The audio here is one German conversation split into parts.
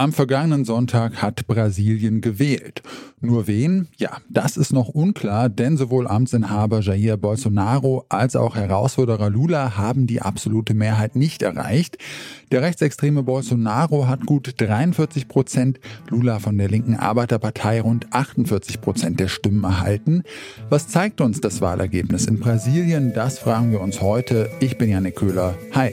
Am vergangenen Sonntag hat Brasilien gewählt. Nur wen? Ja, das ist noch unklar, denn sowohl Amtsinhaber Jair Bolsonaro als auch Herausforderer Lula haben die absolute Mehrheit nicht erreicht. Der rechtsextreme Bolsonaro hat gut 43 Prozent, Lula von der linken Arbeiterpartei rund 48 Prozent der Stimmen erhalten. Was zeigt uns das Wahlergebnis in Brasilien? Das fragen wir uns heute. Ich bin Janik Köhler. Hi.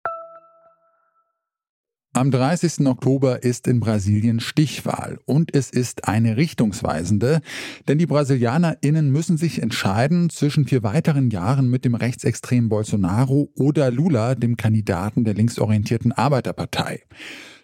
Am 30. Oktober ist in Brasilien Stichwahl und es ist eine richtungsweisende, denn die BrasilianerInnen müssen sich entscheiden zwischen vier weiteren Jahren mit dem rechtsextremen Bolsonaro oder Lula, dem Kandidaten der linksorientierten Arbeiterpartei.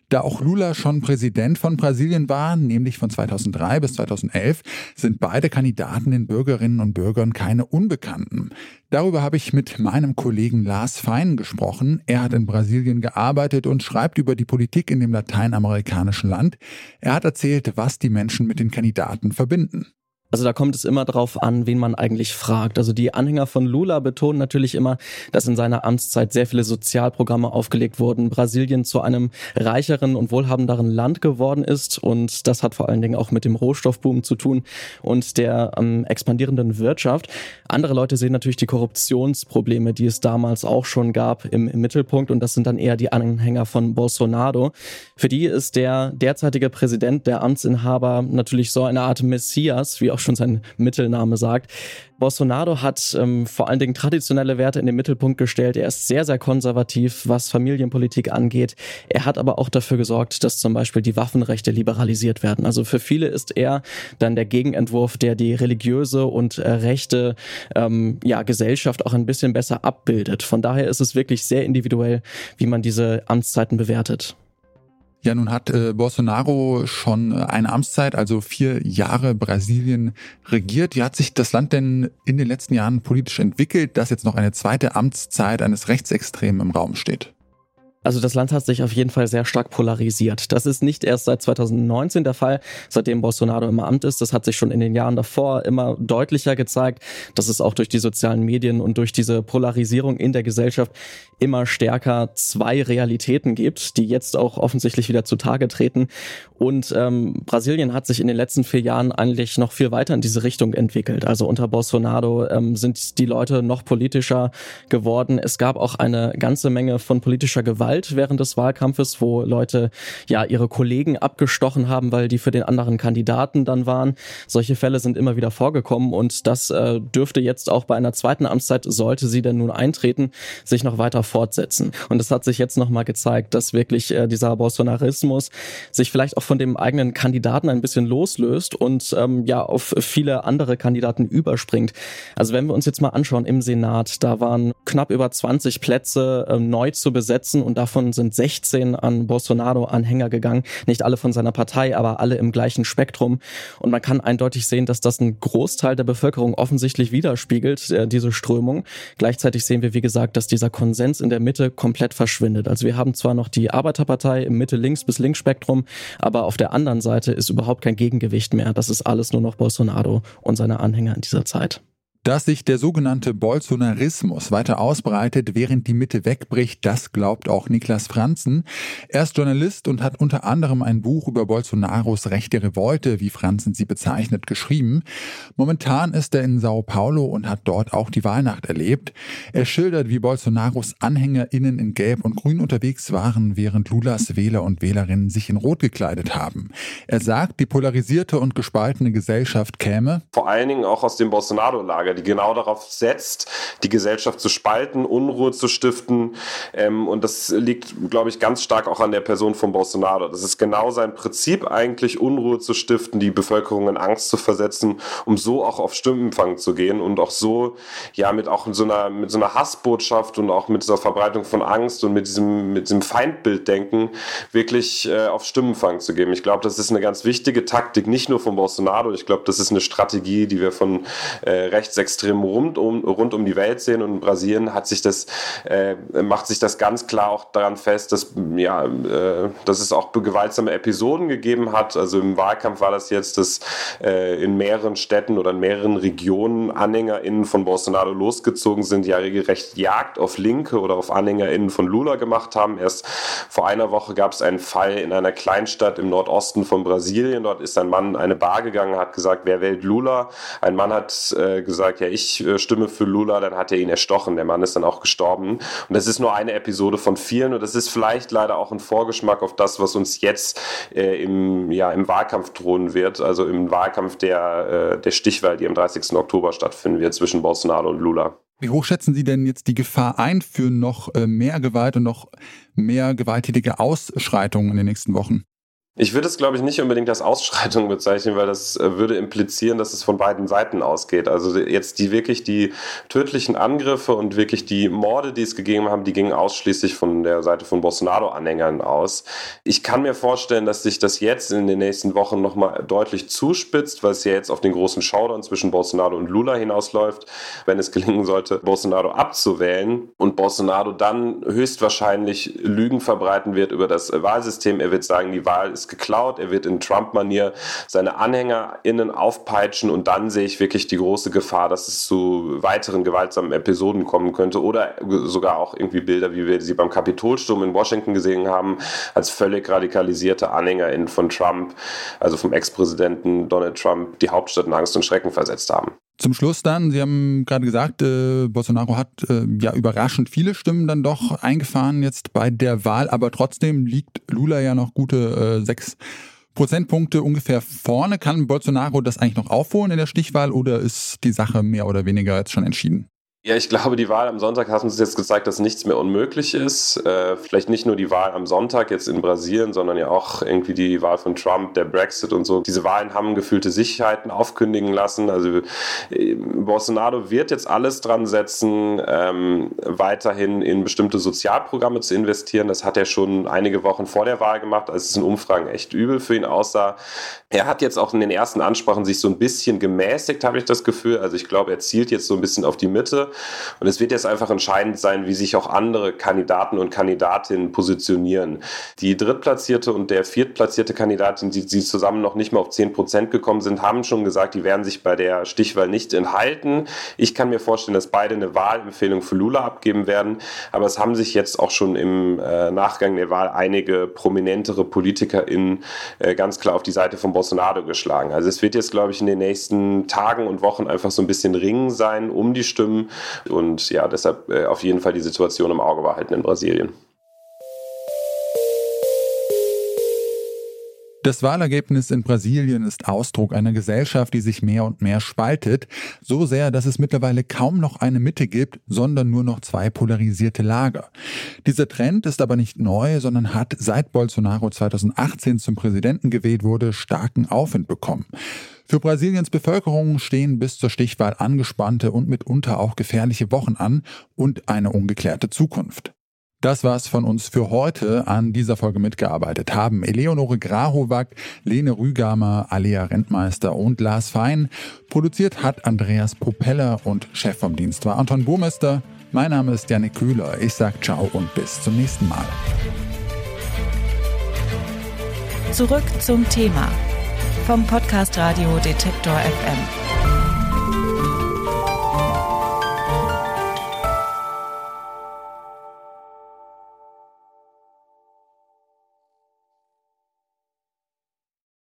Da auch Lula schon Präsident von Brasilien war, nämlich von 2003 bis 2011, sind beide Kandidaten den Bürgerinnen und Bürgern keine Unbekannten. Darüber habe ich mit meinem Kollegen Lars Fein gesprochen. Er hat in Brasilien gearbeitet und schreibt über die Politik in dem lateinamerikanischen Land. Er hat erzählt, was die Menschen mit den Kandidaten verbinden. Also da kommt es immer darauf an, wen man eigentlich fragt. Also die Anhänger von Lula betonen natürlich immer, dass in seiner Amtszeit sehr viele Sozialprogramme aufgelegt wurden, Brasilien zu einem reicheren und wohlhabenderen Land geworden ist und das hat vor allen Dingen auch mit dem Rohstoffboom zu tun und der ähm, expandierenden Wirtschaft. Andere Leute sehen natürlich die Korruptionsprobleme, die es damals auch schon gab, im, im Mittelpunkt und das sind dann eher die Anhänger von Bolsonaro. Für die ist der derzeitige Präsident, der Amtsinhaber, natürlich so eine Art Messias, wie auch schon sein Mittelname sagt. Bolsonaro hat ähm, vor allen Dingen traditionelle Werte in den Mittelpunkt gestellt. Er ist sehr, sehr konservativ, was Familienpolitik angeht. Er hat aber auch dafür gesorgt, dass zum Beispiel die Waffenrechte liberalisiert werden. Also für viele ist er dann der Gegenentwurf, der die religiöse und äh, rechte ähm, ja, Gesellschaft auch ein bisschen besser abbildet. Von daher ist es wirklich sehr individuell, wie man diese Amtszeiten bewertet. Ja, nun hat äh, Bolsonaro schon äh, eine Amtszeit, also vier Jahre Brasilien regiert. Wie hat sich das Land denn in den letzten Jahren politisch entwickelt, dass jetzt noch eine zweite Amtszeit eines Rechtsextremen im Raum steht? Also das Land hat sich auf jeden Fall sehr stark polarisiert. Das ist nicht erst seit 2019 der Fall, seitdem Bolsonaro im Amt ist. Das hat sich schon in den Jahren davor immer deutlicher gezeigt, dass es auch durch die sozialen Medien und durch diese Polarisierung in der Gesellschaft immer stärker zwei Realitäten gibt, die jetzt auch offensichtlich wieder zutage treten. Und ähm, Brasilien hat sich in den letzten vier Jahren eigentlich noch viel weiter in diese Richtung entwickelt. Also unter Bolsonaro ähm, sind die Leute noch politischer geworden. Es gab auch eine ganze Menge von politischer Gewalt Gewalt während des Wahlkampfes, wo Leute ja ihre Kollegen abgestochen haben, weil die für den anderen Kandidaten dann waren. Solche Fälle sind immer wieder vorgekommen und das äh, dürfte jetzt auch bei einer zweiten Amtszeit, sollte sie denn nun eintreten, sich noch weiter fortsetzen. Und es hat sich jetzt nochmal gezeigt, dass wirklich äh, dieser Bolsonarismus sich vielleicht auch von dem eigenen Kandidaten ein bisschen loslöst und ähm, ja auf viele andere Kandidaten überspringt. Also wenn wir uns jetzt mal anschauen im Senat, da waren knapp über 20 Plätze äh, neu zu besetzen und da Davon sind 16 an Bolsonaro-Anhänger gegangen. Nicht alle von seiner Partei, aber alle im gleichen Spektrum. Und man kann eindeutig sehen, dass das ein Großteil der Bevölkerung offensichtlich widerspiegelt, äh, diese Strömung. Gleichzeitig sehen wir, wie gesagt, dass dieser Konsens in der Mitte komplett verschwindet. Also wir haben zwar noch die Arbeiterpartei im Mitte-Links- bis Linksspektrum, aber auf der anderen Seite ist überhaupt kein Gegengewicht mehr. Das ist alles nur noch Bolsonaro und seine Anhänger in dieser Zeit. Dass sich der sogenannte Bolsonarismus weiter ausbreitet, während die Mitte wegbricht, das glaubt auch Niklas Franzen. Er ist Journalist und hat unter anderem ein Buch über Bolsonaros rechte Revolte, wie Franzen sie bezeichnet, geschrieben. Momentan ist er in Sao Paulo und hat dort auch die Wahlnacht erlebt. Er schildert, wie Bolsonaros AnhängerInnen in Gelb und Grün unterwegs waren, während Lulas Wähler und Wählerinnen sich in Rot gekleidet haben. Er sagt, die polarisierte und gespaltene Gesellschaft käme vor allen Dingen auch aus dem Bolsonaro-Lager die genau darauf setzt, die Gesellschaft zu spalten, Unruhe zu stiften. Ähm, und das liegt, glaube ich, ganz stark auch an der Person von Bolsonaro. Das ist genau sein Prinzip eigentlich, Unruhe zu stiften, die Bevölkerung in Angst zu versetzen, um so auch auf Stimmenfang zu gehen und auch so, ja, mit auch so einer, mit so einer Hassbotschaft und auch mit dieser Verbreitung von Angst und mit diesem, mit diesem Feindbilddenken wirklich äh, auf Stimmenfang zu geben. Ich glaube, das ist eine ganz wichtige Taktik, nicht nur von Bolsonaro. Ich glaube, das ist eine Strategie, die wir von äh, Rechtsextremen rund um, rund um die Welt sehen. Und in Brasilien hat sich das, äh, macht sich das ganz klar auch daran fest, dass, ja, äh, dass es auch gewaltsame Episoden gegeben hat. Also im Wahlkampf war das jetzt, dass äh, in mehreren Städten oder in mehreren Regionen AnhängerInnen von Bolsonaro losgezogen sind, ja regelrecht Jagd auf Linke oder auf AnhängerInnen von Lula gemacht haben. Erst vor einer Woche gab es einen Fall in einer Kleinstadt im Nordosten von Brasilien. Dort ist ein Mann in eine Bar gegangen, hat gesagt, wer wählt Lula? Ein Mann hat äh, gesagt, ja, ich äh, stimme für Lula, dann hat er ihn erstochen. Der Mann ist dann auch gestorben. Und das ist nur eine Episode von vielen und das ist vielleicht leider auch ein Vorgeschmack auf das, was uns jetzt äh, im, ja, im Wahlkampf drohen wird, also im Wahlkampf der, äh, der Stichwahl, die am 30. Oktober stattfinden wird zwischen Bolsonaro und Lula. Wie hoch schätzen Sie denn jetzt die Gefahr ein für noch äh, mehr Gewalt und noch mehr gewalttätige Ausschreitungen in den nächsten Wochen? Ich würde es, glaube ich, nicht unbedingt als Ausschreitung bezeichnen, weil das äh, würde implizieren, dass es von beiden Seiten ausgeht. Also jetzt die wirklich die tödlichen Angriffe und wirklich die Morde, die es gegeben haben, die gingen ausschließlich von der Seite von Bolsonaro-Anhängern aus. Ich kann mir vorstellen, dass sich das jetzt in den nächsten Wochen nochmal deutlich zuspitzt, weil es ja jetzt auf den großen Showdown zwischen Bolsonaro und Lula hinausläuft, wenn es gelingen sollte, Bolsonaro abzuwählen und Bolsonaro dann höchstwahrscheinlich Lügen verbreiten wird über das Wahlsystem. Er wird sagen, die Wahl ist geklaut, er wird in Trump-Manier seine AnhängerInnen aufpeitschen und dann sehe ich wirklich die große Gefahr, dass es zu weiteren gewaltsamen Episoden kommen könnte oder sogar auch irgendwie Bilder, wie wir sie beim Kapitolsturm in Washington gesehen haben, als völlig radikalisierte AnhängerInnen von Trump, also vom Ex-Präsidenten Donald Trump, die Hauptstadt in Angst und Schrecken versetzt haben. Zum Schluss dann, Sie haben gerade gesagt, äh, Bolsonaro hat äh, ja überraschend viele Stimmen dann doch eingefahren jetzt bei der Wahl, aber trotzdem liegt Lula ja noch gute äh, sechs Prozentpunkte ungefähr vorne. Kann Bolsonaro das eigentlich noch aufholen in der Stichwahl oder ist die Sache mehr oder weniger jetzt schon entschieden? Ja, ich glaube, die Wahl am Sonntag hat uns jetzt gezeigt, dass nichts mehr unmöglich ist. Äh, vielleicht nicht nur die Wahl am Sonntag jetzt in Brasilien, sondern ja auch irgendwie die Wahl von Trump, der Brexit und so. Diese Wahlen haben gefühlte Sicherheiten aufkündigen lassen. Also äh, Bolsonaro wird jetzt alles dran setzen, ähm, weiterhin in bestimmte Sozialprogramme zu investieren. Das hat er schon einige Wochen vor der Wahl gemacht, als es in Umfragen echt übel für ihn aussah. Er hat jetzt auch in den ersten Ansprachen sich so ein bisschen gemäßigt, habe ich das Gefühl. Also ich glaube, er zielt jetzt so ein bisschen auf die Mitte. Und es wird jetzt einfach entscheidend sein, wie sich auch andere Kandidaten und Kandidatinnen positionieren. Die drittplatzierte und der viertplatzierte Kandidatin, die, die zusammen noch nicht mal auf 10 Prozent gekommen sind, haben schon gesagt, die werden sich bei der Stichwahl nicht enthalten. Ich kann mir vorstellen, dass beide eine Wahlempfehlung für Lula abgeben werden. Aber es haben sich jetzt auch schon im äh, Nachgang der Wahl einige prominentere PolitikerInnen äh, ganz klar auf die Seite von Bolsonaro geschlagen. Also es wird jetzt, glaube ich, in den nächsten Tagen und Wochen einfach so ein bisschen Ringen sein um die Stimmen. Und ja, deshalb äh, auf jeden Fall die Situation im Auge behalten in Brasilien. Das Wahlergebnis in Brasilien ist Ausdruck einer Gesellschaft, die sich mehr und mehr spaltet, so sehr, dass es mittlerweile kaum noch eine Mitte gibt, sondern nur noch zwei polarisierte Lager. Dieser Trend ist aber nicht neu, sondern hat seit Bolsonaro 2018 zum Präsidenten gewählt wurde, starken Aufwind bekommen. Für Brasiliens Bevölkerung stehen bis zur Stichwahl angespannte und mitunter auch gefährliche Wochen an und eine ungeklärte Zukunft. Das war's von uns für heute. An dieser Folge mitgearbeitet haben Eleonore Grahowack, Lene Rügamer, Alea Rentmeister und Lars Fein. Produziert hat Andreas Propeller und Chef vom Dienst war Anton Burmester. Mein Name ist Janik Kühler. Ich sag ciao und bis zum nächsten Mal. Zurück zum Thema vom Podcast Radio Detektor FM.